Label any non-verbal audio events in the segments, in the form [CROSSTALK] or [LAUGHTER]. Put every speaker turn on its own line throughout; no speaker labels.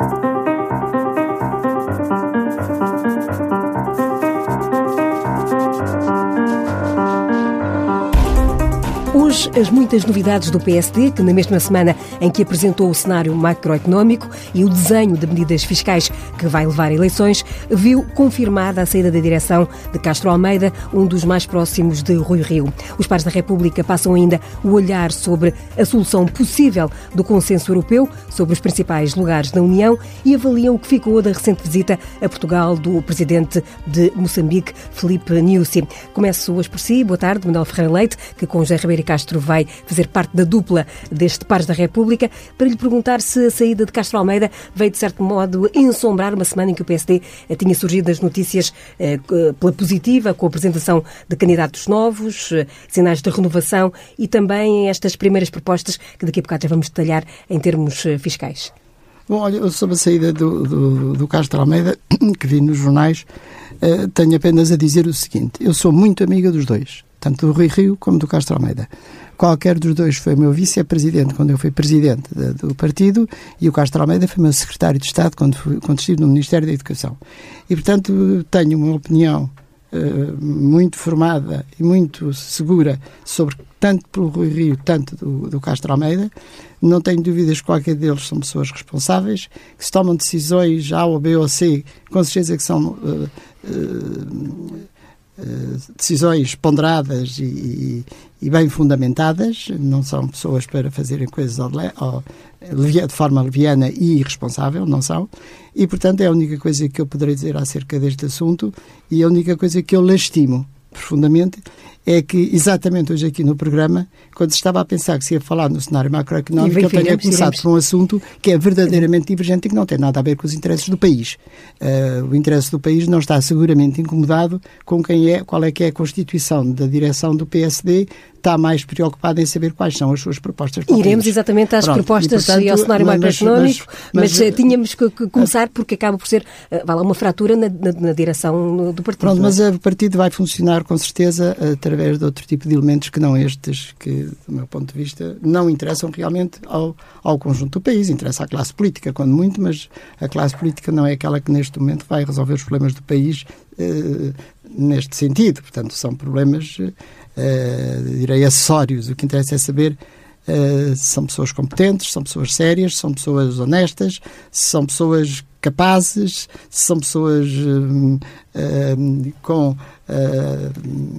Thank you. Hoje, as muitas novidades do PSD, que na mesma semana em que apresentou o cenário macroeconómico e o desenho de medidas fiscais que vai levar a eleições, viu confirmada a saída da direção de Castro Almeida, um dos mais próximos de Rui Rio. Os pares da República passam ainda o olhar sobre a solução possível do consenso europeu sobre os principais lugares da União e avaliam o que ficou da recente visita a Portugal do presidente de Moçambique, Felipe Nyusi. Começo hoje por si. Boa tarde, Manuel Ferreira Leite, que com José Ribeiro Castro vai fazer parte da dupla deste Pares da República, para lhe perguntar se a saída de Castro Almeida veio, de certo modo, ensombrar uma semana em que o PSD eh, tinha surgido as notícias eh, pela positiva, com a apresentação de candidatos novos, eh, sinais de renovação e também estas primeiras propostas que daqui a bocado já vamos detalhar em termos fiscais.
Bom, olha, sobre a saída do, do, do Castro Almeida, [CLEARS THROAT] que vi nos jornais, tenho apenas a dizer o seguinte: eu sou muito amiga dos dois tanto do Rui Rio como do Castro Almeida. Qualquer dos dois foi meu vice-presidente quando eu fui presidente de, do partido e o Castro Almeida foi meu secretário de Estado quando, fui, quando estive no Ministério da Educação. E, portanto, tenho uma opinião uh, muito formada e muito segura sobre tanto pelo Rui Rio, tanto do, do Castro Almeida. Não tenho dúvidas que qualquer deles são pessoas responsáveis, que se tomam decisões A ou B ou C, com certeza que são uh, uh, decisões ponderadas e, e, bem fundamentadas, não são pessoas para fazerem coisas ao, ao, de forma leviana e irresponsável, não são, e portanto é a única coisa que eu poderei dizer acerca deste assunto e a única coisa que eu lastimo profundamente é que exatamente hoje aqui no programa, quando estava a pensar que se ia falar no cenário macroeconómico, eu tenha começado por um assunto que é verdadeiramente divergente e que não tem nada a ver com os interesses do país. Uh, o interesse do país não está seguramente incomodado com quem é, qual é que é a constituição da direção do PSD, está mais preocupado em saber quais são as suas propostas.
Iremos exatamente às Pronto, propostas e, portanto, e ao cenário macroeconómico, mas, mas, mas, mas, tínhamos que, que começar porque acaba por ser uh, lá, uma fratura na, na, na, direção do partido.
Pronto, é? mas o partido vai funcionar com certeza através de outro tipo de elementos que não estes, que, do meu ponto de vista, não interessam realmente ao, ao conjunto do país. Interessa à classe política, quando muito, mas a classe política não é aquela que neste momento vai resolver os problemas do país uh, neste sentido. Portanto, são problemas uh, direi, acessórios. O que interessa é saber uh, são pessoas competentes, são pessoas sérias, são pessoas honestas, são pessoas capazes, são pessoas uh, uh, com uh,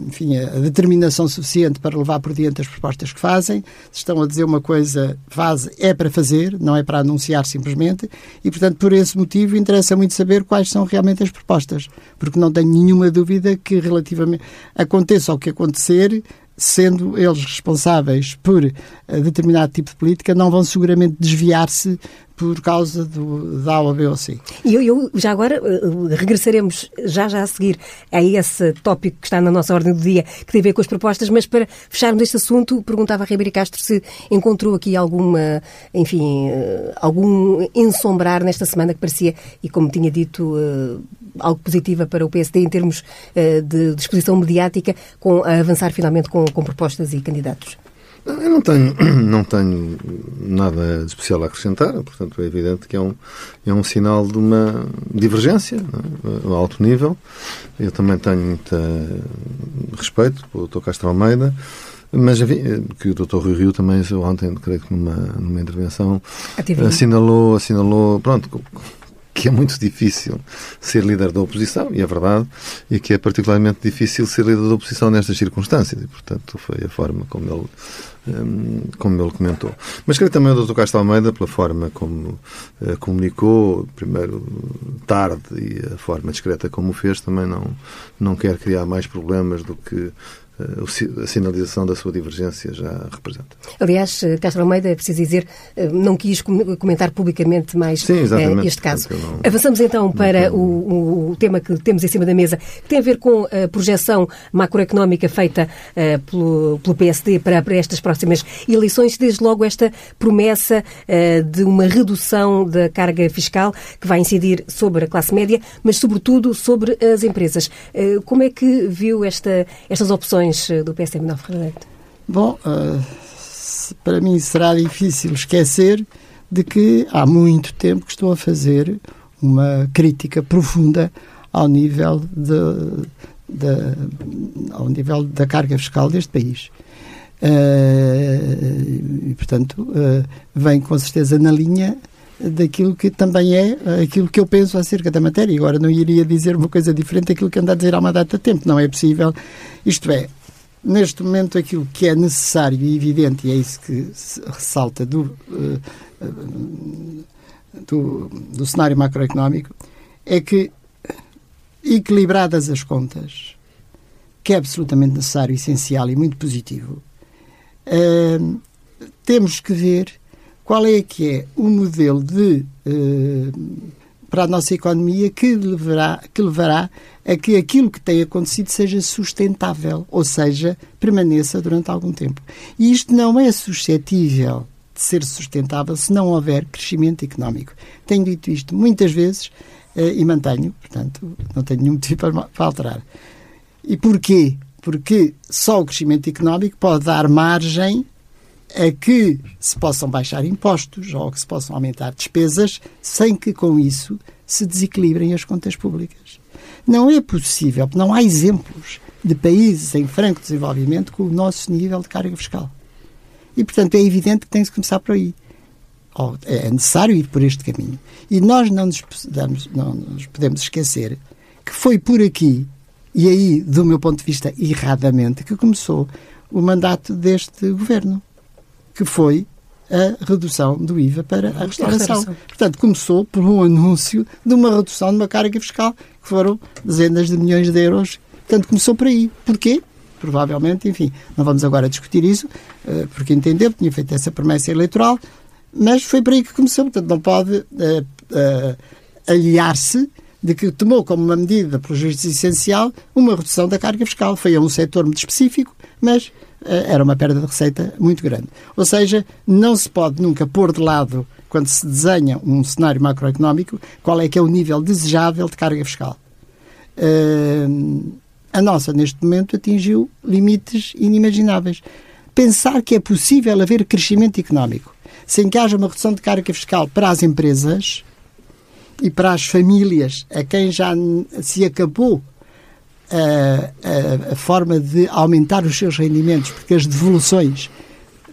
enfim, a determinação suficiente para levar por diante as propostas que fazem. Se estão a dizer uma coisa, faz, é para fazer, não é para anunciar simplesmente. E, portanto, por esse motivo, interessa muito saber quais são realmente as propostas. Porque não tenho nenhuma dúvida que, relativamente, aconteça o que acontecer, sendo eles responsáveis por determinado tipo de política, não vão seguramente desviar-se por causa do, da A ou B ou C.
E eu, eu, já agora eh, regressaremos já já a seguir a esse tópico que está na nossa ordem do dia, que tem a ver com as propostas, mas para fecharmos este assunto, perguntava a Ribeiro Castro se encontrou aqui alguma, enfim, eh, algum ensombrar nesta semana que parecia, e como tinha dito, eh, algo positiva para o PSD em termos de disposição mediática, com a avançar finalmente com, com propostas e candidatos.
Eu não tenho, [CLEARS THROAT] não tenho nada especial a acrescentar, portanto é evidente que é um, é um sinal de uma divergência é? a alto nível. Eu também tenho muito respeito pelo Dr. Castro Almeida, mas que o Dr. Rui Rio também, ontem, creio que numa, numa intervenção, assinalou, assinalou, pronto, que é muito difícil ser líder da oposição, e é verdade, e que é particularmente difícil ser líder da oposição nestas circunstâncias, e portanto foi a forma como ele, hum, como ele comentou. Mas creio também o Dr. Castro Almeida, pela forma como uh, comunicou, primeiro tarde e a forma discreta como o fez, também não, não quer criar mais problemas do que a sinalização da sua divergência já representa.
Aliás, eh, Castro Almeida, é preciso dizer, eh, não quis comentar publicamente mais
Sim,
eh, este caso. Não, Avançamos então para o, o, tema que temos em cima da mesa, que tem a ver com a projeção macroeconómica feita uh, pelo, pelo, PSD para, para, estas próximas eleições, desde logo esta promessa uh, de uma redução da carga fiscal que vai incidir sobre a classe média, mas sobretudo sobre as empresas. Uh, como é que viu esta, estas opções eh, do PSM Novo Ferreira
Bom, uh, para mim será difícil esquecer, de que há muito tempo que estou a fazer uma crítica profunda ao nível de, de, ao nível da carga fiscal deste país. Uh, e, portanto, vem com certeza na linha daquilo que também é aquilo que eu penso acerca da matéria. Agora, não iria dizer uma coisa diferente daquilo que ando a dizer há uma data de tempo. Não é possível. Isto é, neste momento, aquilo que é necessário e evidente, e é isso que ressalta do, uh, do, do cenário macroeconómico, é que, equilibradas as contas, que é absolutamente necessário, essencial e muito positivo, uh, temos que ver qual é que é o modelo de para a nossa economia que levará, que levará a que aquilo que tem acontecido seja sustentável, ou seja, permaneça durante algum tempo. E isto não é suscetível de ser sustentável se não houver crescimento económico. Tenho dito isto muitas vezes uh, e mantenho, portanto, não tenho nenhum motivo para, para alterar. E porquê? Porque só o crescimento económico pode dar margem a que se possam baixar impostos ou que se possam aumentar despesas sem que com isso se desequilibrem as contas públicas. Não é possível, não há exemplos de países em franco desenvolvimento com o nosso nível de carga fiscal. E, portanto, é evidente que tem que começar por aí. É necessário ir por este caminho. E nós não nos, podemos, não nos podemos esquecer que foi por aqui, e aí, do meu ponto de vista, erradamente, que começou o mandato deste governo que foi a redução do IVA para a restauração. Portanto, começou por um anúncio de uma redução de uma carga fiscal que foram dezenas de milhões de euros. Portanto, começou por aí. Porquê? Provavelmente, enfim, não vamos agora discutir isso, eh, porque entendeu, tinha feito essa promessa eleitoral, mas foi por aí que começou. Portanto, não pode uh, uh, aliar-se de que tomou como uma medida, pelo juízo essencial, uma redução da carga fiscal. Foi a um setor muito específico, mas era uma perda de receita muito grande. Ou seja, não se pode nunca pôr de lado, quando se desenha um cenário macroeconómico, qual é que é o nível desejável de carga fiscal. Uh, a nossa, neste momento, atingiu limites inimagináveis. Pensar que é possível haver crescimento económico sem que haja uma redução de carga fiscal para as empresas e para as famílias a quem já se acabou a, a, forma de aumentar os seus rendimentos, porque as devoluções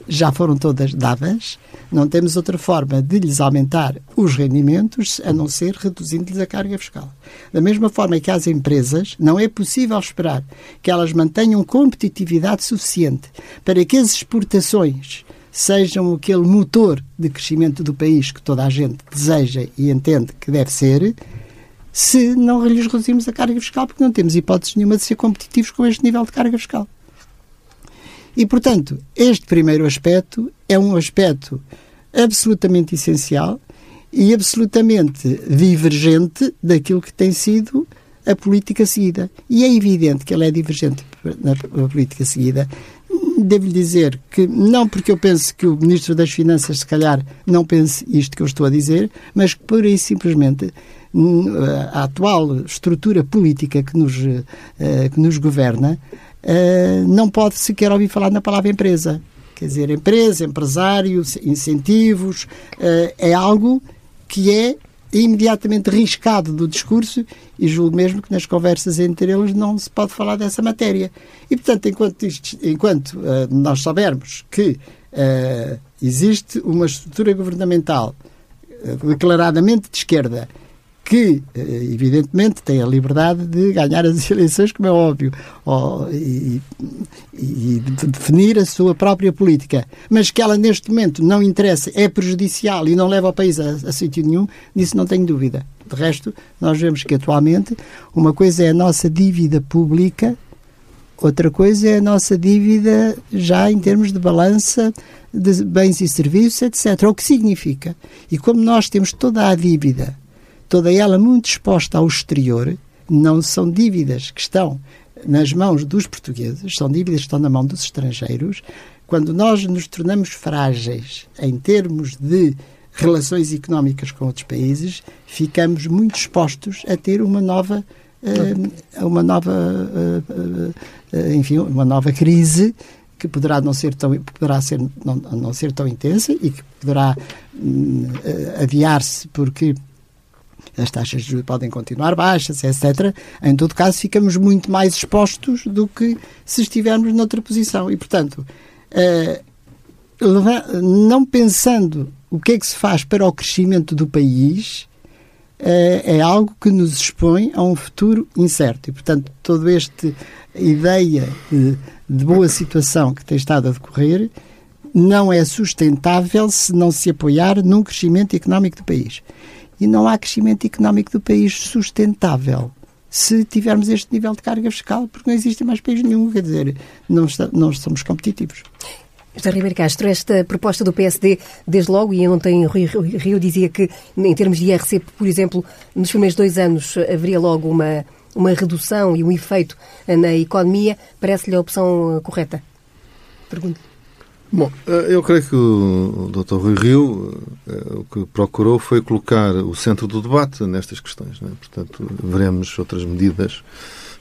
já foram todas dadas, não temos outra forma de lhes aumentar os rendimentos a não ser reduzindo-lhes a carga fiscal. Da mesma forma que às empresas, não é possível esperar que elas mantenham competitividade suficiente para que as exportações sejam aquele motor de crescimento do país que toda a gente deseja e entende que deve ser, se não lhes reduzimos a carga fiscal, porque não temos hipótese nenhuma de ser competitivos com este nível de carga fiscal. E, portanto, este primeiro aspecto é um aspecto absolutamente essencial e absolutamente divergente daquilo que tem sido a política seguida. E é evidente que ela é divergente na política seguida. Devo-lhe dizer que, não porque eu penso que o Ministro das Finanças, se calhar, não pense isto que eu estou a dizer, mas por aí simplesmente a atual estrutura política que nos, eh, que nos governa eh, não pode sequer ouvir falar na palavra empresa. Quer dizer, empresa, empresário, incentivos, eh, é algo que é imediatamente riscado do discurso e julgo mesmo que nas conversas entre eles não se pode falar dessa matéria. E, portanto, enquanto, isto, enquanto nós soubermos que existe uma estrutura governamental declaradamente de esquerda que, eh, evidentemente, tem a liberdade de ganhar as [LAUGHS] eleições, como é óbvio, ou, e, e de definir a sua própria política, mas que ela, neste momento, não interessa, é prejudicial e não leva o país a, a sítio nenhum, disso não tenho dúvida. De resto, nós vemos que, atualmente, uma coisa é a nossa dívida pública, outra coisa é a nossa dívida já em termos de balança de bens e serviços, etc. O que significa? E como nós temos toda a dívida toda ela muito exposta ao exterior, não são dívidas que estão nas mãos dos portugueses, são dívidas que estão na mão dos estrangeiros. Quando nós nos tornamos frágeis em termos de relações económicas com outros países, ficamos muito expostos a ter uma nova uh, uma nova uh, uh, enfim uma nova crise que poderá não ser tão, poderá ser, não, não ser tão intensa e que poderá hum, adiar-se porque as taxas de juros podem continuar baixas, etc. Em todo caso, ficamos muito mais expostos do que se estivermos noutra posição. E, portanto, não pensando o que é que se faz para o crescimento do país, é algo que nos expõe a um futuro incerto. E, portanto, toda esta ideia de, de boa situação que tem estado a decorrer não é sustentável se não se apoiar num crescimento económico do país. E não há crescimento económico do país sustentável se tivermos este nível de carga fiscal, porque não existe mais país nenhum, quer dizer, não, está, não somos competitivos.
José Ribeiro Castro, esta proposta do PSD, desde logo, e ontem Rui Rio dizia que, em termos de IRC, por exemplo, nos primeiros dois anos haveria logo uma, uma redução e um efeito na economia, parece-lhe a opção correta? Pergunto.
Bom, eh, eu creio que o Dr. Rui Rio eh, o que procurou foi colocar o centro do debate nestas questões. Né? Portanto, veremos outras medidas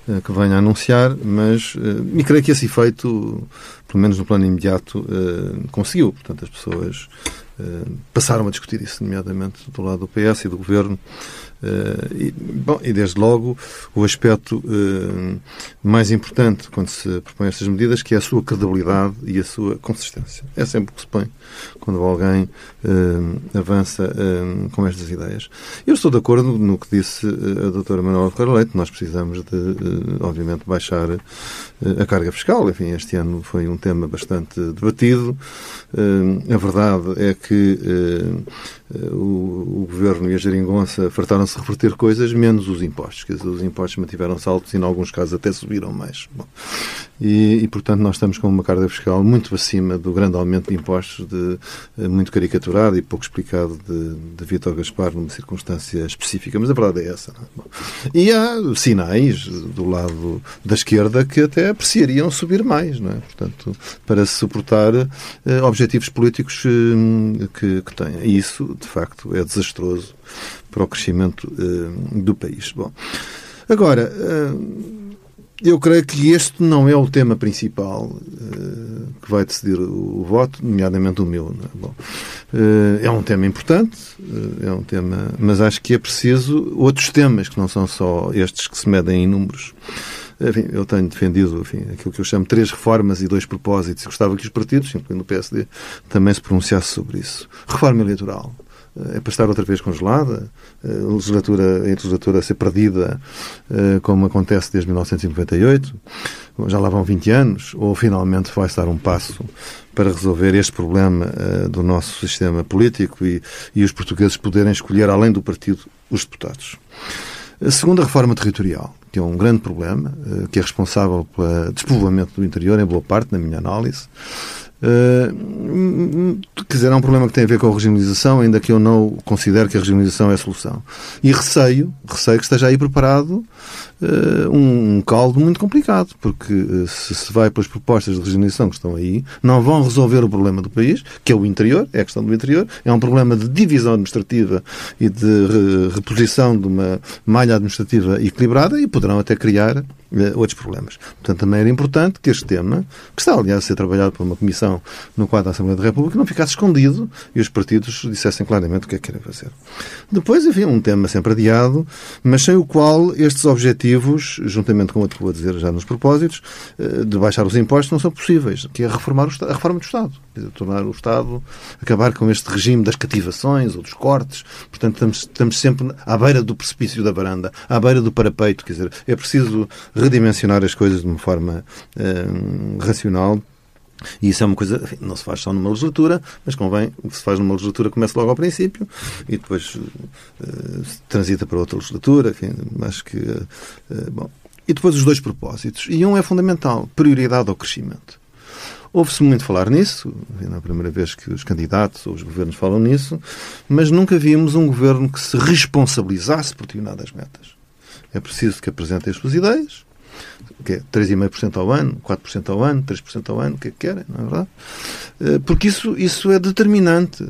eh, que venha a anunciar, mas e creio que esse efeito, pelo menos no plano imediato, conseguiu. Portanto, as pessoas passaram a discutir isso, nomeadamente do lado do PS e do Governo, Uh, e, bom, e desde logo o aspecto mais importante quando se propõe estas medidas, que é a sua credibilidade e a sua consistência. É sempre o que se põe quando alguém avança com estas ideias. Eu estou de acordo no que disse a doutora Manuela Ferreira Leite, nós precisamos de, obviamente, baixar a carga fiscal. Enfim, este ano foi um tema bastante debatido. a verdade é que o, o Governo e a Geringonça fartaram se reverter coisas menos os impostos. Quer dizer, os impostos mantiveram-se altos e, em alguns casos, até subiram mais. Bom, e, e, portanto, nós estamos com uma carga fiscal muito acima do grande aumento de impostos, de, eh, muito caricaturado e pouco explicado de, de Vítor Gaspar numa circunstância específica. Mas a verdade é essa. É? Bom, e há sinais do lado da esquerda que até apreciariam subir mais, não é? Portanto, para suportar eh, objetivos políticos eh, que, que têm. E isso, de facto, é desastroso para o crescimento uh, do país. Bom, agora, uh, eu creio que este não é o tema principal uh, que vai decidir o, o, voto, nomeadamente o meu. É? Bom, é um tema importante, é um tema, mas acho que é preciso outros temas que não são só estes que se medem em números. Enfim, eu tenho defendido enfim, aquilo que eu chamo três reformas e dois propósitos gostava que os partidos, incluindo o PSD, também se pronunciassem sobre isso. Reforma eleitoral é para estar outra vez congelada, a legislatura, a legislatura a ser perdida, eh, como acontece desde 1998, já lá vão 20 anos, ou finalmente vai estar um passo para resolver este problema eh, do nosso sistema político e, e os portugueses poderem escolher, além do partido, os deputados. A segunda reforma territorial, que é um grande problema, eh, que é responsável pelo despovoamento do interior, em boa parte, na minha análise, Uh, quer dizer, é um problema que tem a ver com a regionalização, ainda que eu não considero que a regionalização é a solução. E receio, receio que esteja aí preparado uh, um caldo muito complicado, porque uh, se se vai pelas propostas de regionalização que estão aí, não vão resolver o problema do país, que é o interior, é a questão do interior, é um problema de divisão administrativa e de re reposição de uma malha administrativa equilibrada e poderão até criar eh, outros problemas. Portanto, também era importante que este tema, que está, aliás, a ser trabalhado por uma comissão no quadro da Assembleia da República, não ficasse escondido e os partidos dissessem claramente o que é que querem fazer. Depois, enfim, um tema sempre adiado, mas sem o qual estes objetivos, juntamente com outro que vou dizer já nos propósitos, eh, de baixar os impostos, não são possíveis, que é reformar o, a reforma do Estado. Dizer, tornar o Estado, acabar com este regime das cativações ou dos cortes. Portanto, estamos, estamos sempre à beira do precipício da varanda, à beira do parapeito. Quer dizer, é preciso redimensionar as coisas de uma forma uh, racional e isso é uma coisa, enfim, não se faz só numa legislatura, mas convém, o que se faz numa legislatura começa logo ao princípio e depois uh, transita para outra legislatura, enfim, acho que, uh, bom. E depois os dois propósitos. E um é fundamental, prioridade ao crescimento. Ouve-se muito falar nisso, não é a primeira vez que os candidatos ou os governos falam nisso, mas nunca vimos um governo que se responsabilizasse por determinadas metas. É preciso que apresentem as suas ideias, que é 3,5% ao ano, 4% ao ano, 3% ao ano, o que é que querem, não é verdade? Eh, porque isso, isso é determinante.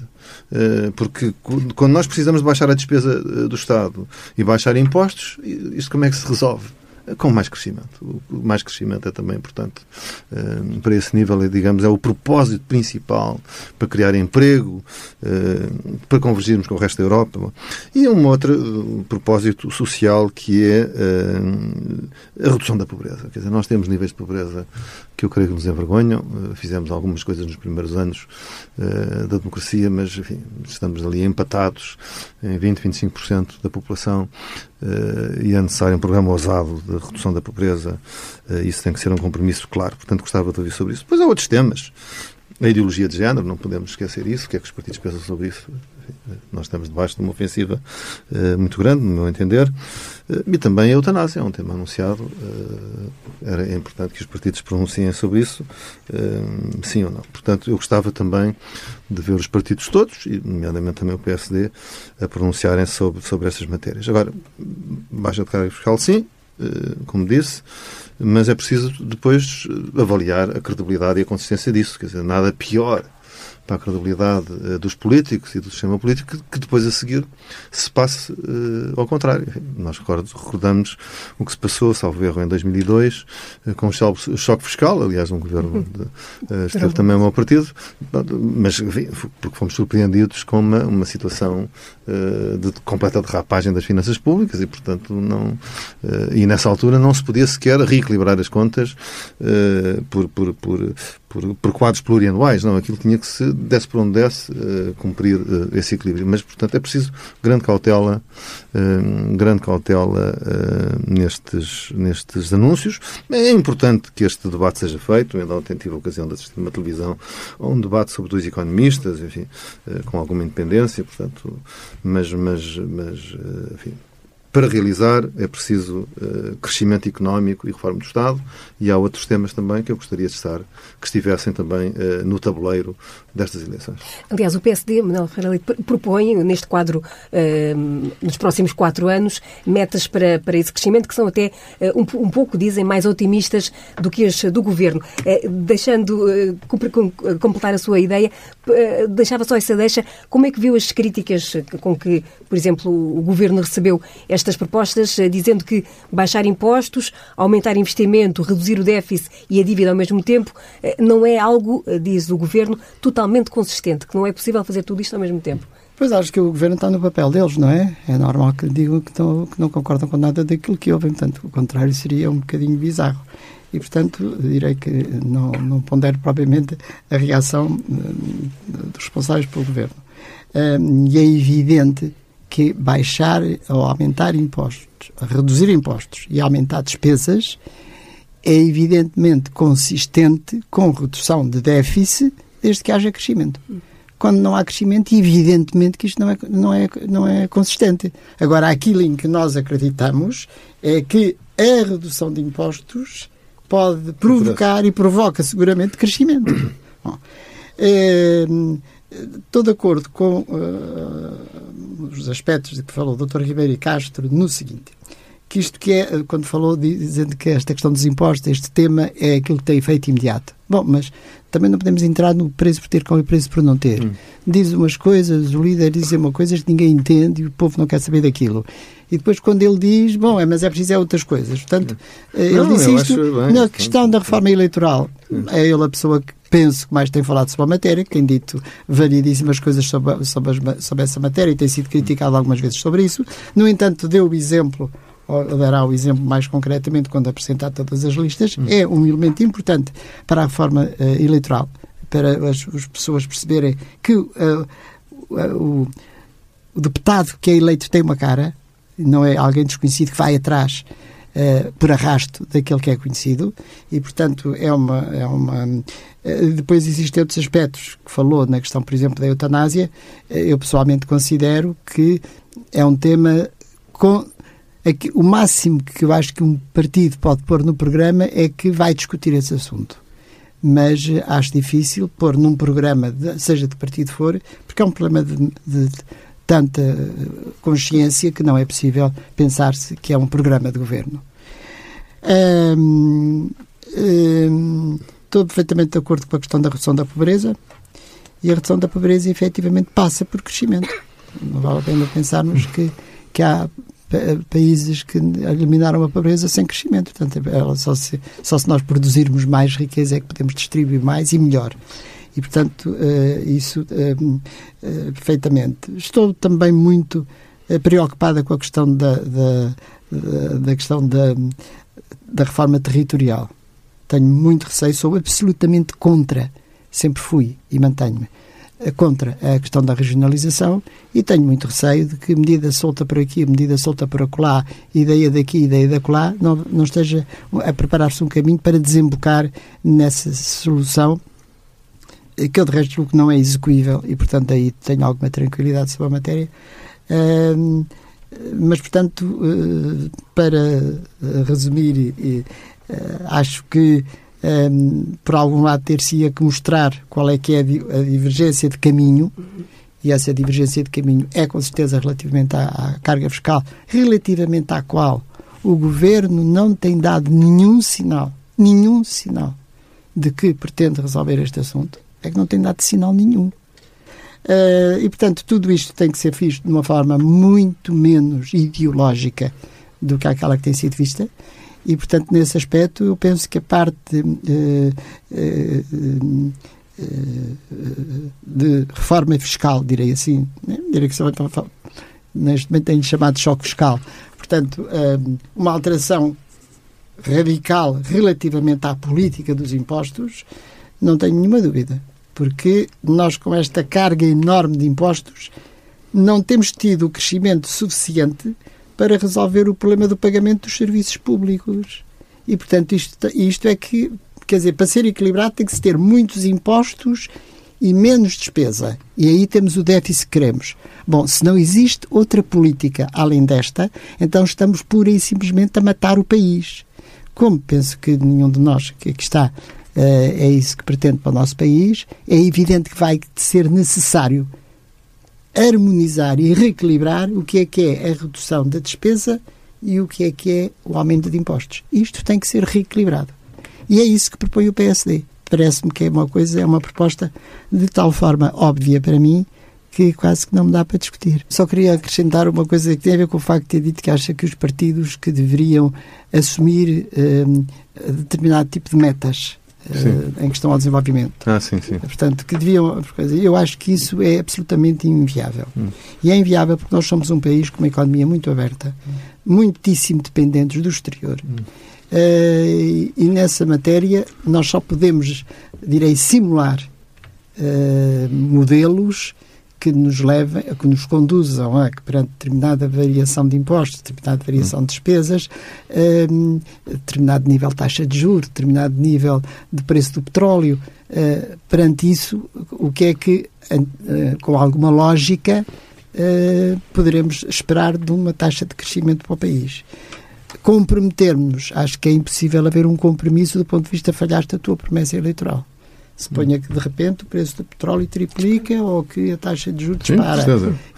Eh, porque quando nós precisamos baixar a despesa eh, do Estado e baixar impostos, isso como é que se resolve? Com mais crescimento. O mais crescimento é também importante uh, para esse nível, digamos, é o propósito principal para criar emprego, uh, para convergirmos com o resto da Europa. E um outro propósito social que é a redução da pobreza. Quer dizer, nós temos níveis de pobreza que eu creio que nos envergonham. Fizemos algumas coisas nos primeiros anos da democracia, mas enfim, estamos ali empatados em 20, 25% da população e é necessário um programa ousado de redução da pobreza. Isso tem que ser um compromisso claro. Portanto, gostava de ouvir sobre isso. Depois há outros temas. A ideologia de género, não podemos esquecer isso. O que é que os partidos pensam sobre isso? Nós estamos debaixo de uma ofensiva uh, muito grande, no meu entender. Uh, e também a eutanásia, é um tema anunciado. Uh, era importante que os partidos pronunciem sobre isso, sim ou não. Portanto, eu gostava também de ver os partidos todos, e nomeadamente também o PSD, a pronunciarem sobre, sobre essas matérias. Agora, baixa de carga fiscal, sim, como disse mas é preciso depois avaliar a credibilidade e a consistência disso. Quer dizer, nada pior para a credibilidade uh, dos políticos e do sistema político que depois a seguir se passe uh, ao contrário. Nós recordamos o que se passou, salvo erro, em 2002, uh, eh, com o choque fiscal, aliás, um governo [LAUGHS] de, esteve também ao meu partido, mas enfim, porque fomos surpreendidos com uma, uma situação de completa derrapagem das finanças públicas e, portanto, não. e nessa altura não se podia sequer reequilibrar as contas por, por, por por, por quadros plurianuais, não, aquilo tinha que se, desse por onde desse, uh, cumprir uh, esse equilíbrio. Mas, portanto, é preciso grande cautela, uh, grande cautela nestes, nestes anúncios. É importante que este debate seja feito. Ainda ontem tive a ocasião de assistir uma televisão a um debate sobre dois economistas, enfim, com alguma independência, portanto, mas, mas, mas enfim, para realizar é preciso uh, crescimento económico e reforma do Estado e há outros temas também que eu gostaria de estar, que estivessem também uh, no tabuleiro destas eleições.
Aliás, o PSD, Manuel Ferreira propõe neste quadro, uh, nos próximos quatro anos, metas para, para esse crescimento que são até um, um pouco, dizem, mais otimistas do que as do Governo. deixando completar a sua ideia, deixava só essa deixa, como é que viu as críticas com que, por exemplo, o Governo recebeu esta estas propostas, eh, dizendo que baixar impostos, aumentar investimento, reduzir o déficit e a dívida ao mesmo tempo, eh, não é algo, eh, diz o Governo, totalmente consistente, que não é possível fazer tudo isto ao mesmo tempo.
Pois acho que o Governo está no papel deles, não é? É normal que digam que, estão, que não concordam com nada daquilo que ouvem, portanto, o contrário seria um bocadinho bizarro. E, portanto, direi que não, não pondero propriamente a reação dos responsáveis pelo Governo. e é evidente que baixar ou aumentar impostos, reduzir impostos e aumentar despesas é evidentemente consistente com redução de déficit desde que haja crescimento. Quando não há crescimento, evidentemente que isto não é, não é, não é consistente. Agora, aquilo em que nós acreditamos é que a redução de impostos pode provocar e provoca seguramente crescimento. [COUGHS] Bom, é, Estou de acordo com uh, os aspectos de que falou o Dr. Ribeiro e Castro no seguinte, que isto que é, quando falou, dizendo que esta questão dos impostos, este tema é aquilo que tem efeito imediato. Bom, mas também não podemos entrar no preço por ter com o preço por não ter. Hum. Diz umas coisas, o líder diz uma coisa que ninguém entende e o povo não quer saber daquilo. E depois, quando ele diz, bom, é, mas é preciso é outras coisas. Portanto, hum. ele não, disse isto bem, na questão da reforma eleitoral. Hum. É ele a pessoa que penso que mais tem falado sobre a matéria, que tem dito variedíssimas coisas sobre, sobre, sobre essa matéria e tem sido criticado algumas vezes sobre isso. No entanto, deu o exemplo ou dará o exemplo mais concretamente quando apresentar todas as listas, hum. é um elemento importante para a reforma uh, eleitoral, para as, as, pessoas perceberem que uh, o, o, deputado que é eleito tem uma cara, não é alguém desconhecido que vai atrás uh, por arrasto daquele que é conhecido, e portanto é uma. É uma depois existem outros aspectos que falou na questão, por exemplo, da eutanásia. Eu pessoalmente considero que é um tema com, é o máximo que eu acho que um partido pode pôr no programa é que vai discutir esse assunto. Mas acho difícil pôr num programa, seja de partido for, porque é um problema de, de, de tanta consciência que não é possível pensar-se que é um programa de governo. Hum, hum, estou perfeitamente de acordo com a questão da redução da pobreza e a redução da pobreza efetivamente passa por crescimento. Não vale a pena pensarmos que, que há países que eliminaram a pobreza sem crescimento. Portanto, ela só, se, só se nós produzirmos mais riqueza é que podemos distribuir mais e melhor. E, portanto, uh, isso uh, uh, perfeitamente. Estou também muito preocupada com a questão da, da, da questão da, da reforma territorial. Tenho muito receio, sou absolutamente contra. Sempre fui e mantenho-me contra a questão da regionalização e tenho muito receio de que medida solta por aqui, medida solta por acolá, ideia daqui, ideia da acolá, não, não esteja a preparar-se um caminho para desembocar nessa solução que eu de resto julgo que não é execuível e portanto aí tenho alguma tranquilidade sobre a matéria mas portanto uh, para resumir uh, acho que por algum lado ter-se que mostrar qual é que é a divergência de caminho e essa divergência de caminho é com certeza relativamente à, à carga fiscal, relativamente à qual o governo não tem dado nenhum sinal, nenhum sinal de que pretende resolver este assunto. É que não tem dado sinal nenhum. Uh, e, portanto, tudo isto tem que ser visto de uma forma muito menos ideológica do que aquela que tem sido vista. E, portanto, nesse aspecto, eu penso que a parte uh, uh, de reforma fiscal, direi assim, né? direi que neste momento tem chamado choque fiscal. Portanto, uma alteração radical relativamente à política dos impostos, não tenho nenhuma dúvida. Porque nós, com esta carga enorme de impostos, não temos tido o crescimento suficiente para resolver o problema do pagamento dos serviços públicos. E, portanto, isto, isto é que, quer dizer, para ser equilibrado tem que se ter muitos impostos e menos despesa. E aí temos o déficit que queremos. Bom, se não existe outra política além desta, então estamos pura e simplesmente a matar o país. Como penso que nenhum de nós que aqui está é isso que pretende para o nosso país, é evidente que vai ser necessário harmonizar e reequilibrar o que é que é a redução da despesa e o que é que é o aumento de impostos. Isto tem que ser reequilibrado. E é isso que propõe o PSD. Parece-me que é uma coisa, é uma proposta de tal forma óbvia para mim que quase que não me dá para discutir. Só queria acrescentar uma coisa que tem a ver com o facto de ter dito que acha que os partidos que deveriam assumir um, determinado tipo de metas uh, em questão ao desenvolvimento.
Ah, sim, sim.
Portanto, que deviam. Eu acho que isso é absolutamente inviável. Hum. E é inviável porque nós somos um país com uma economia muito aberta, hum. muitíssimo dependentes do exterior. Hum. Uh, e nessa matéria nós só podemos, direi, simular uh, modelos que nos levem, que nos conduzam a que perante determinada variação de impostos, determinada variação de despesas, um, determinado nível de taxa de juros, determinado nível de preço do petróleo, uh, perante isso, o que é que, uh, com alguma lógica, uh, poderemos esperar de uma taxa de crescimento para o país? Comprometermos, acho que é impossível haver um compromisso do ponto de vista falhaste a tua promessa eleitoral. Suponha que de repente o preço do petróleo triplica ou que a taxa de juros dispara.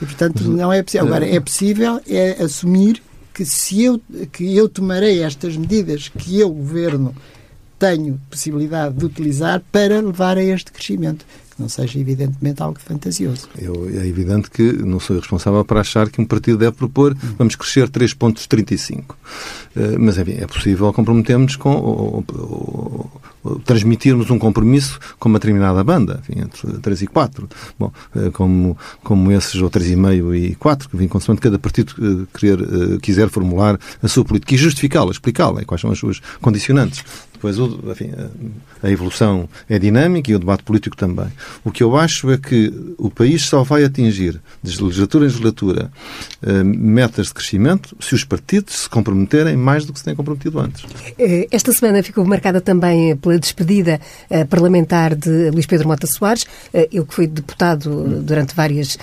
E portanto não é possível. Agora é possível é assumir que se eu que eu tomarei estas medidas que eu governo tenho possibilidade de utilizar para levar a este crescimento não seja, evidentemente, algo fantasioso.
Eu, é evidente que não sou responsável para achar que um partido deve propor vamos crescer 3,35. Eh, mas, enfim, é possível comprometermos com. Ou, ou, transmitirmos um compromisso com uma determinada banda, enfim, entre 3 e 4. Bom, eh, como, como esses, ou 3,5 e 4, que vem consoante cada partido eh, querer, quiser formular a sua política e justificá-la, explicá-la, quais são as suas condicionantes. Depois, enfim, a evolução é dinâmica e o debate político também. O que eu acho é que o país só vai atingir, de legislatura em legislatura, eh, metas de crescimento se os partidos se comprometerem mais do que se têm comprometido antes.
Eh, esta semana ficou marcada também pela despedida eh, parlamentar de Luís Pedro Mota Soares, ele que foi deputado durante várias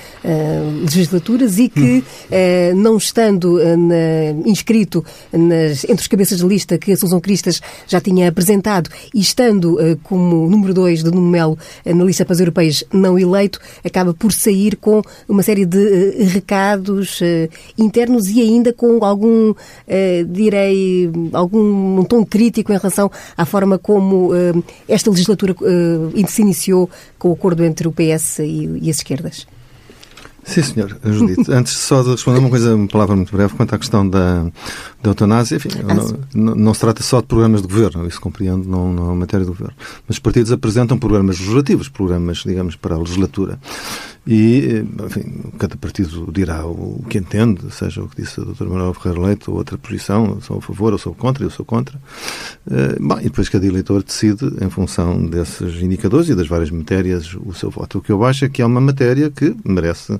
legislaturas e que, não estando inscrito entre os cabeças de lista que a Susão Cristas já tinha apresentado e estando uh, como número 2 de Nuno Melo uh, na lista para as europeias não eleito, acaba por sair com uma série de uh, recados internos e ainda com algum, direi, algum um tom crítico em relação à forma como esta legislatura se iniciou com o acordo entre o PS e as esquerdas.
Sim, senhor, Judite. Antes só de responder uma coisa, uma palavra muito breve, quanto à questão da, da eutanásia, enfim, ah, não, não, se trata só de programas de governo, isso compreendo, não, não é matéria do governo. Mas os partidos apresentam programas legislativos, programas, digamos, para a legislatura. E, enfim, cada partido dirá o que entende, seja o que disse o Dr. Manuel Ferreira Leite ou outra posição, sou a favor, ou sou contra, eu sou contra. Uh, bom, e depois cada eleitor decide, em função desses indicadores e das várias matérias, o seu voto. O que eu acho é que é uma matéria que merece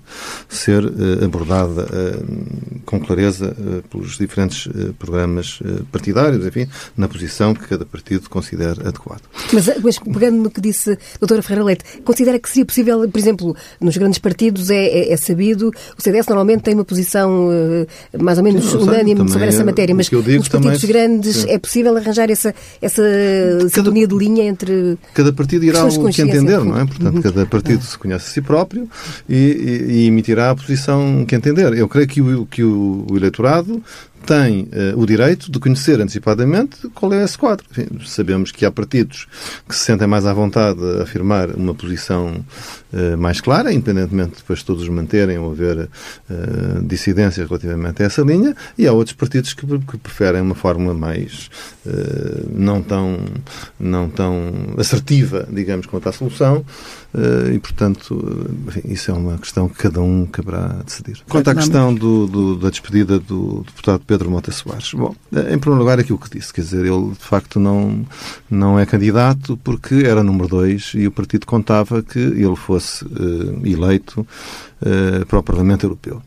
ser uh, abordada uh, com clareza pelos diferentes programas partidários, enfim, na posição que cada partido considera adequado.
Mas, mas pegando no que disse a Dra. Ferreira Leite, considera que seria possível, por exemplo, nos nos grandes partidos é, é, é, sabido. O CDS normalmente tem uma posição uh, mais ou menos Sim, unânime sei, sobre essa é, matéria, mas nos partidos grandes sim. é possível arranjar essa, essa cada, sintonia de linha entre.
Cada partido irá o que entender, não é? Portanto, uhum. cada partido se conhece a si próprio e, e, e, emitirá a posição que entender. Eu creio que o, que o eleitorado tem uh, o direito de conhecer antecipadamente qual é esse quadro. Enfim, sabemos que há partidos que se sentem mais à vontade a afirmar uma posição uh, mais clara, independentemente de depois todos manterem ou haver uh, dissidências relativamente a essa linha, e há outros partidos que, que preferem uma fórmula mais não, tão, não tão assertiva, digamos, quanto à solução, e, portanto, enfim, isso é uma questão que cada um caberá decidir. Quanto à questão do, do, da despedida do deputado Pedro Pedro Mota Soares. Bom, em primeiro lugar, aquilo que disse, quer dizer, ele de facto não, não é candidato porque era número dois e o partido contava que ele fosse uh, eleito uh, para o Parlamento Europeu.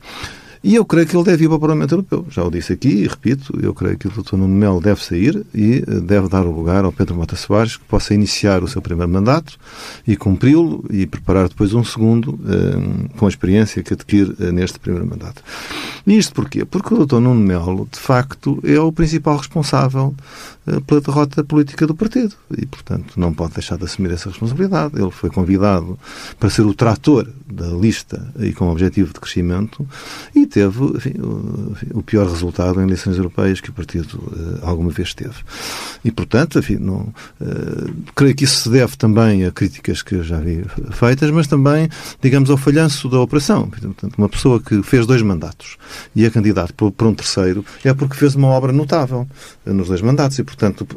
E eu creio que ele deve ir para o Parlamento Europeu. Já o disse aqui e repito, eu creio que o Dr. Nuno Melo deve sair e eh, deve dar o lugar ao Pedro Mota Soares, que possa iniciar o seu primeiro mandato e cumpri-lo e preparar depois um segundo eh, com a experiência que adquire eh, neste primeiro mandato. E isto porquê? Porque o Dr. Nuno Melo, de facto, é o principal responsável pela derrota política do partido e, portanto, não pode deixar de assumir essa responsabilidade. Ele foi convidado para ser o trator da lista e com o objetivo de crescimento e teve enfim, o, o, pior resultado em eleições europeias que o partido uh, alguma vez teve. E, portanto, enfim, não, uh, creio que isso se deve também a críticas que eu já vi feitas, mas também, digamos, ao falhanço da operação. Portanto, uma pessoa que fez dois mandatos e é candidato para um terceiro é porque fez uma obra notável nos dois mandatos e, portanto,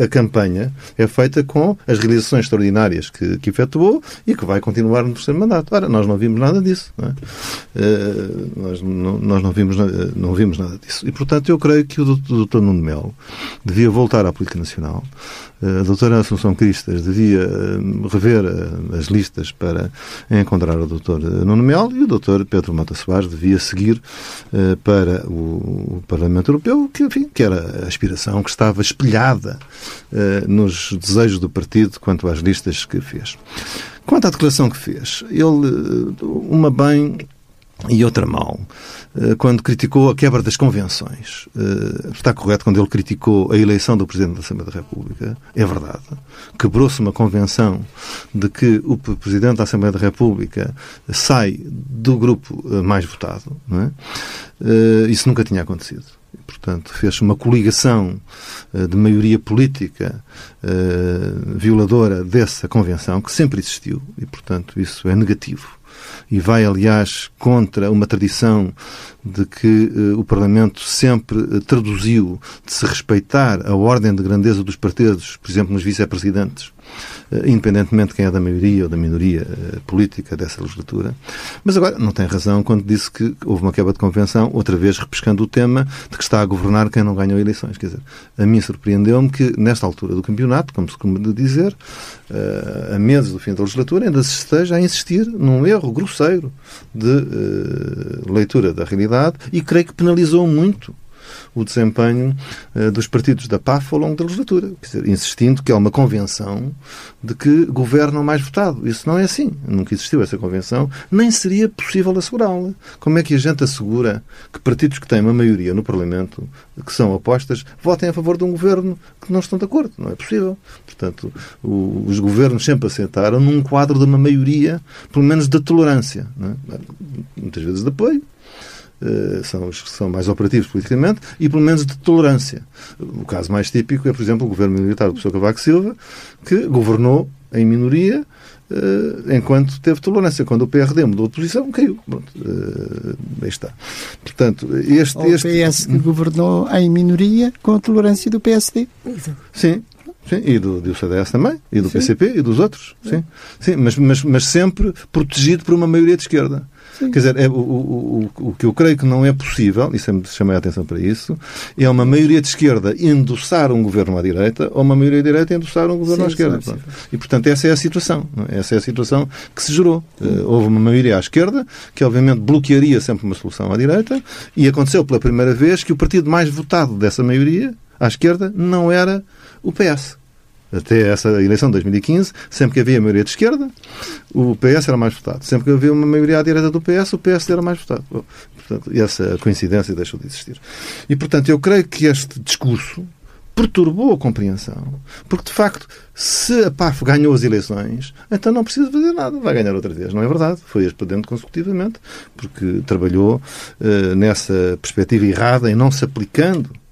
a, a campanha é feita com as realizações extraordinárias que, que efetuou e que vai continuar no terceiro mandato. Ora, nós não vimos nada disso. Não é? uh, nós não, nós não vimos, não vimos nada disso. E, portanto, eu creio que o Dr. Nuno Melo devia voltar à política nacional. A doutora Assunção Cristas devia eh, rever eh, as listas para encontrar o doutor Nuno Melo e o doutor Pedro Mata Soares devia seguir eh, para o Parlamento Europeu, que, enfim, que era a aspiração que estava espelhada nos desejos do partido quanto às listas que fez. Quanto à declaração que fez, ele, uma bem e outra mal, eh, quando criticou a quebra das convenções. Eh, está correto quando ele criticou a eleição do Presidente da Assembleia da República. É verdade. Quebrou-se uma convenção de que o Presidente da Assembleia da República sai do grupo eh, mais votado. É? Isso nunca tinha acontecido. Portanto, fez uma coligação de maioria política violadora dessa convenção, que sempre existiu, e, portanto, isso é negativo e vai, aliás, contra uma tradição de que uh, o Parlamento sempre uh, traduziu de se respeitar a ordem de grandeza dos partidos, por exemplo, nos vice-presidentes, independentemente de quem é da maioria ou da minoria política dessa legislatura. Mas agora não tem razão quando disse que houve uma quebra de convenção, outra vez repescando o tema de que está a governar quem não ganhou eleições. Quer dizer, a mim surpreendeu-me que, nesta altura do campeonato, como se costuma dizer, a meses do fim da legislatura, ainda se esteja a insistir num erro grosseiro de leitura da realidade e creio que penalizou muito o desempenho uh, dos partidos da PAF ao longo da legislatura, insistindo que é uma convenção de que governam mais votado. Isso não é assim. Nunca existiu essa convenção, nem seria possível assegurá-la. Como é que a gente assegura que partidos que têm uma maioria no Parlamento, que são opostas, votem a favor de um governo que não estão de acordo? Não é possível. Portanto, o, os governos sempre aceitaram num quadro de uma maioria, pelo menos de tolerância. É? Muitas vezes de apoio, eh, são os que são mais operativos politicamente, e pelo menos de tolerância. O caso mais típico é, por exemplo, o governo militar do professor Cavaco Silva, que governou em minoria uh, enquanto teve tolerância. Quando o PRD mudou de posição, caiu. Pronto, uh, aí está. Portanto, este.
o
este...
PS que governou em minoria com a tolerância do PSD.
Sim, Sim, e do, do CDS também, e do Sim. PCP, e dos outros. Sim, Sim mas, mas, mas sempre protegido por uma maioria de esquerda. Sim. Quer dizer, é, o, o, o, o que eu creio que não é possível, e sempre chamei a atenção para isso, é uma maioria de esquerda endossar um governo à direita ou uma maioria de direita endossar um governo Sim, à esquerda. É e, portanto, essa é a situação. É? Essa é a situação que se gerou. Uh, houve uma maioria à esquerda, que obviamente bloquearia sempre uma solução à direita, e aconteceu pela primeira vez que o partido mais votado dessa maioria, à esquerda, não era o PS até essa eleição de 2015, sempre que havia maioria de esquerda, o PS era mais votado. Sempre que havia uma maioria à direita do PS, o PS era mais votado. Portanto, essa coincidência deixou de existir. E, portanto, eu creio que este discurso perturbou a compreensão. Porque, de facto, se a PAF ganhou as eleições, então não precisa fazer nada, vai ganhar outra vez. Não é verdade. Foi expediente consecutivamente, porque trabalhou uh, nessa perspectiva errada e não se aplicando eh,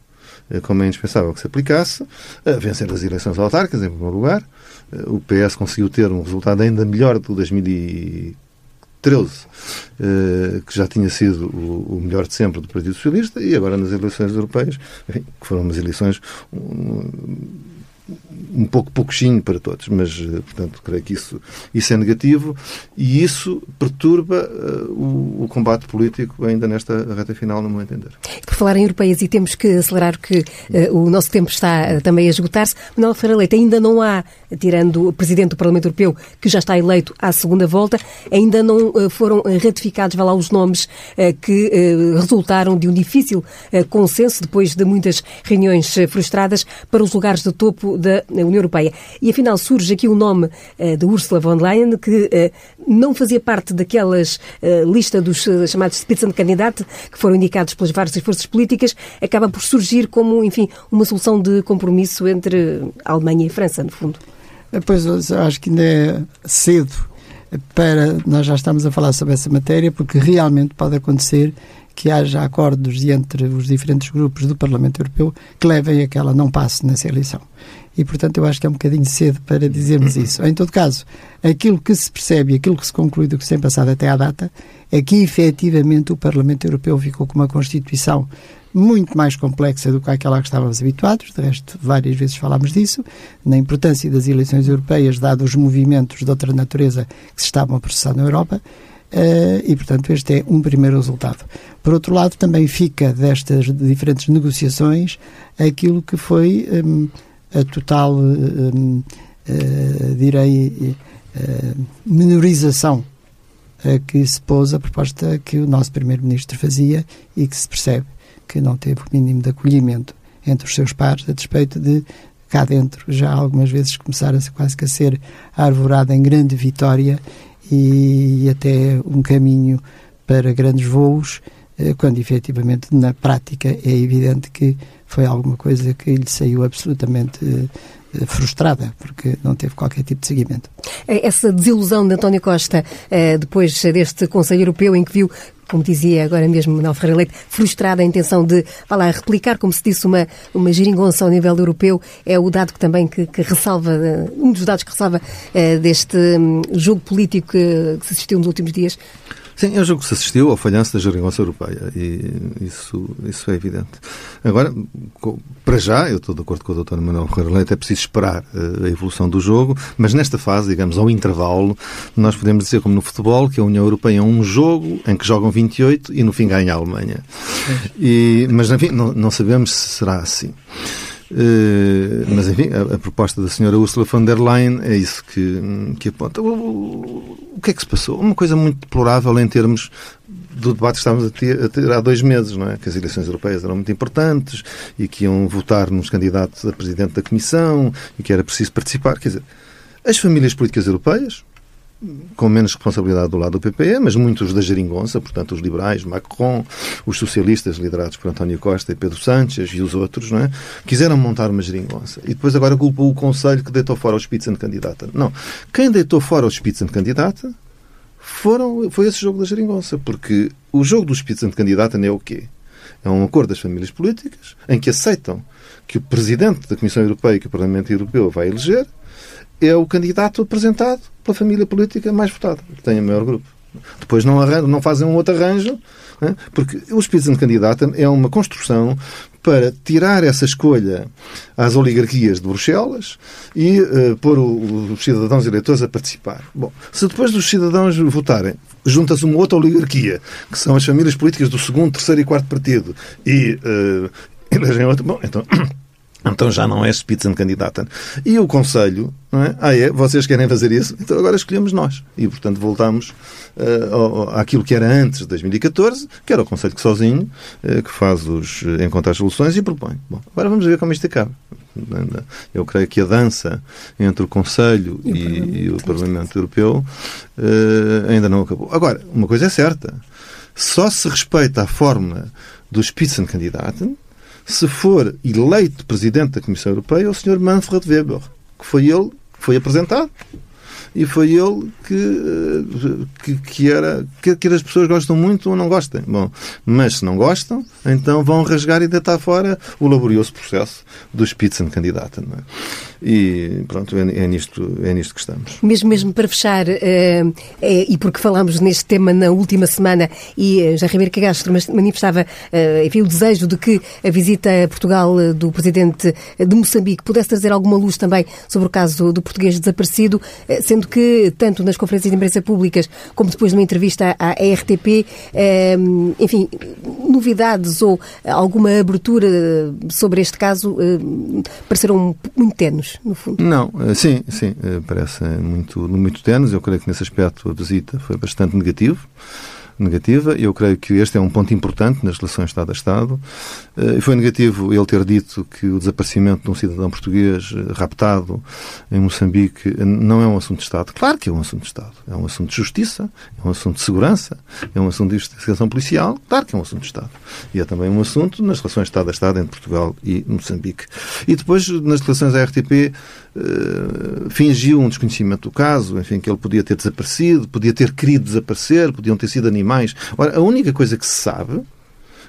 como é indispensável que se aplicasse, vencer as eleições autárquicas, em primeiro lugar. Eh, o PS conseguiu ter um resultado ainda melhor do 2013, eh, que já tinha sido o melhor de sempre do Partido Socialista, e agora nas eleições europeias, que foram umas eleições um pouco pouquinho para todos, mas, eh, portanto, creio que isso, isso é negativo e isso perturba uh, o, o, combate político ainda nesta reta final, no meu entender.
Por falar em europeias, e temos que acelerar que uh, o nosso tempo está uh, também a esgotar-se, Manuel Ferreira Leite, ainda não há, tirando o Presidente do Parlamento Europeu, que já está eleito à segunda volta, ainda não foram ratificados, vá lá, os nomes que resultaram de um difícil consenso, depois de muitas reuniões frustradas, para os lugares de topo da União Europeia. E afinal surge aqui o nome uh, de Ursula von Leyen, que uh, não fazia parte daquelas uh, lista dos chamados Spitzenkandidat, que foram indicados pelas várias forças políticas, acaba por surgir como, enfim, uma solução de compromisso entre a Alemanha e a França, no fundo.
Pois, acho que ainda é cedo para nós já estamos a falar sobre essa matéria, porque realmente pode acontecer que haja acordos entre os diferentes grupos do Parlamento Europeu que levem a que ela não passe nessa eleição. E, portanto, eu acho que é um bocadinho cedo para dizermos isso. Em todo caso, aquilo que se percebe, aquilo que se conclui do que se tem passado até à data, é que, efetivamente, o Parlamento Europeu ficou com uma Constituição muito mais complexa do que aquela que estávamos habituados. De resto, várias vezes falámos disso, na importância das eleições europeias, dados os movimentos de outra natureza que se estavam a processar na Europa. Uh, e, portanto, este é um primeiro resultado. Por outro lado, também fica destas diferentes negociações aquilo que foi um, a total, um, uh, direi, uh, menorização a que se pôs a proposta que o nosso Primeiro-Ministro fazia e que se percebe que não teve o mínimo de acolhimento entre os seus pares, a despeito de cá dentro já algumas vezes começar a quase que a ser arvorada em grande vitória e até um caminho para grandes voos, quando efetivamente na prática é evidente que foi alguma coisa que lhe saiu absolutamente eh, frustrada, porque não teve qualquer tipo de seguimento.
Essa desilusão de António Costa, eh, depois deste Conselho Europeu, em que viu como dizia agora mesmo Manuel Ferreira Leite, frustrada a intenção de, vá lá, replicar, como se disse, uma, uma geringonça ao nível europeu, é o dado que também que, que ressalva, um dos dados que ressalva deste um, jogo político que, que se assistiu nos últimos dias.
Sim, eu julgo que se assistiu ao falhanço da geringonça europeia e isso, isso é evidente. Agora, para já, eu estou de acordo com o Dr. Manuel Ferreira Leite, é preciso esperar eh, a evolução do jogo, mas nesta fase, digamos, ao intervalo, nós podemos dizer, como no futebol, que a União Europeia é um jogo em que jogam 28 e no fim ganha a Alemanha. E, mas, enfim, não, não sabemos se será assim. Uh, mas, enfim, a, a, proposta da senhora Ursula von der Leyen é isso que, que aponta. O, o, o, que é que se passou? Uma coisa muito deplorável em termos do debate que estávamos a ter, a ter, há dois meses, não é? Que as eleições europeias eram muito importantes e que iam votar nos candidatos a presidente da Comissão e que era preciso participar. Quer dizer, as famílias políticas europeias, com menos responsabilidade do lado do PPE, mas muitos da geringonça, portanto, os liberais, Macron, os socialistas liderados por António Costa e Pedro Sánchez e os outros, não é? Quiseram montar uma geringonça. E depois agora culpou o Conselho que deitou fora o Spitzencandidata. Não. Quem deitou fora o Spitzencandidata foram, foi esse jogo da geringonça, porque o jogo do Spitzencandidata é o quê? É um acordo das famílias políticas em que aceitam que o Presidente da Comissão Europeia e que o Parlamento Europeu vai eleger é o candidato apresentado pela família política mais votada, que tem o maior grupo. Depois não, arranjam, não fazem um outro arranjo, né? porque o Spitzenkandidaten é uma construção para tirar essa escolha às oligarquias de Bruxelas e uh, pôr o, os cidadãos eleitores a participar. Bom, se depois dos cidadãos votarem, junta-se uma outra oligarquia, que são as famílias políticas do segundo, terceiro e quarto partido, e uh, [COUGHS] elegem outro, bom, então então já não é Spitzenkandidaten. E o Conselho, não é? Ah, é? Vocês querem fazer isso? Então agora escolhemos nós. E, portanto, voltamos uh, àquilo que era antes de 2014, que era o Conselho que sozinho, uh, que faz os, uh, encontra as soluções e propõe. Bom, agora vamos ver como isto acaba. Eu creio que a dança entre o Conselho e, e, o, Parlamento, e o Parlamento Europeu ainda não acabou. Agora, uma coisa é certa. Só se respeita a fórmula do Spitzenkandidaten se for eleito presidente da Comissão Europeia o Sr. Manfred Weber, que foi ele que foi apresentado e foi ele que, eh, que, que era que, que, as pessoas gostam muito ou não gostem. Bom, mas se não gostam, então vão rasgar e deitar fora o laborioso processo do Spitzenkandidaten. Não é? E pronto, é, é, nisto, é nisto que estamos.
Mesmo, mesmo para fechar, é, e porque falámos neste tema na última semana, e já Ribeiro Cagastro manifestava enfim, o desejo de que a visita a Portugal do presidente de Moçambique pudesse trazer alguma luz também sobre o caso do português desaparecido, sendo que, tanto nas conferências de imprensa públicas como depois numa entrevista à RTP, enfim, novidades ou alguma abertura sobre este caso pareceram muito tenos no fundo.
Não, eh, sim, sim, eh, parece muito, muito tenos. Eu creio que nesse aspecto a visita foi bastante negativo negativa. Eu creio que este é um ponto importante nas relações Estado a Estado. Eh, e foi negativo ele ter dito que o desaparecimento de um cidadão português eh, raptado em Moçambique eh, não é um assunto de Estado. Claro que é um assunto de Estado. É um assunto de justiça, é um assunto de segurança, é um assunto de investigação policial. Claro que é um assunto de Estado. E é também um assunto nas relações Estado a Estado entre Portugal e Moçambique. E depois, nas declarações da RTP, fingiu um desconhecimento do caso, enfim, que ele podia ter desaparecido, podia ter querido desaparecer, podiam ter sido animais. Ora, a única coisa que se sabe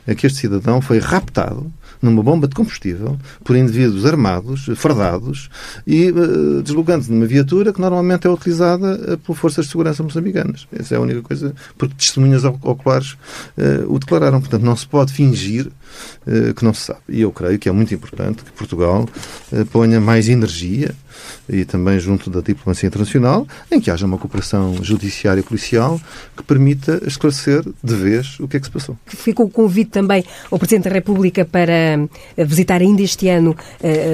é que este cidadão foi raptado numa bomba de combustível por indivíduos armados, fardados e uh, deslocando-se numa viatura que normalmente é utilizada uh, por forças de segurança moçambicanas. Essa é a única coisa, porque testemunhas oculares uh, o declararam. Portanto, não se pode fingir que não se sabe. E eu creio que é muito importante que Portugal ponha mais energia e também junto da diplomacia internacional, em que haja uma cooperação judiciária e policial que permita esclarecer de vez o que é que se passou.
Ficou o convite também ao Presidente da República para eh, visitar ainda este ano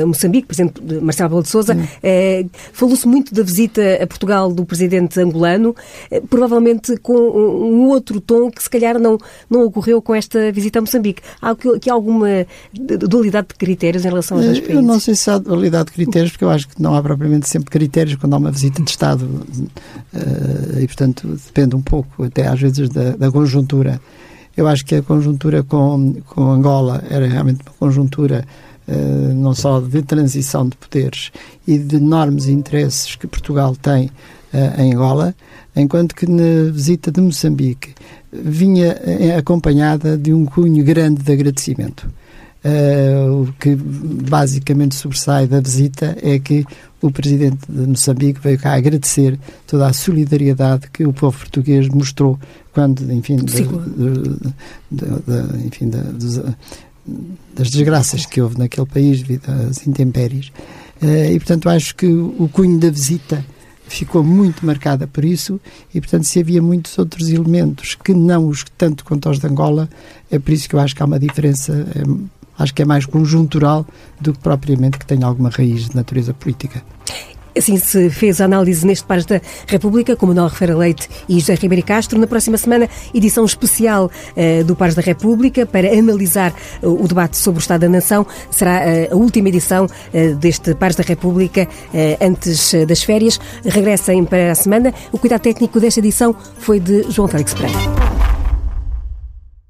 Moçambique, Presidente Marcelo Rebelo de Sousa. Falou-se muito da visita a Portugal do Presidente angolano, provavelmente com um outro tom que se calhar não, não ocorreu com esta visita a Moçambique. Há aqui alguma dualidade de critérios em relação aos dois países?
Eu não sei se há dualidade de critérios, porque eu acho que não há propriamente sempre critérios quando há uma visita de Estado uh, e, portanto, depende um pouco até às vezes da, da, conjuntura. Eu acho que a conjuntura com, com Angola era realmente uma conjuntura uh, não só de transição de poderes e de enormes interesses que Portugal tem uh, em Angola, enquanto que na visita de Moçambique vinha acompanhada de um cunho grande de agradecimento. Uh, o que basicamente sobressai da visita é que o presidente de Moçambique veio cá agradecer toda a solidariedade que o povo português mostrou quando, enfim, de, de, de, enfim das desgraças que houve naquele país devido às intempéries. Uh, e, portanto, acho que o cunho da visita ficou muito marcada por isso e, portanto, se havia muitos outros elementos que não os tanto quanto os de Angola, é por isso que eu acho que há uma diferença é, acho que é mais conjuntural do que propriamente que tenha alguma raiz de natureza política.
Assim se fez a análise neste Pares da República, com Manuel Ferreira Leite e José Ribeiro Castro. Na próxima semana, edição especial uh, do Pares da República para analisar uh, o debate sobre o Estado da Nação. Será uh, a última edição deste Pares da República antes das férias. Regressem para a semana. O cuidado técnico desta edição foi de João Félix Pereira.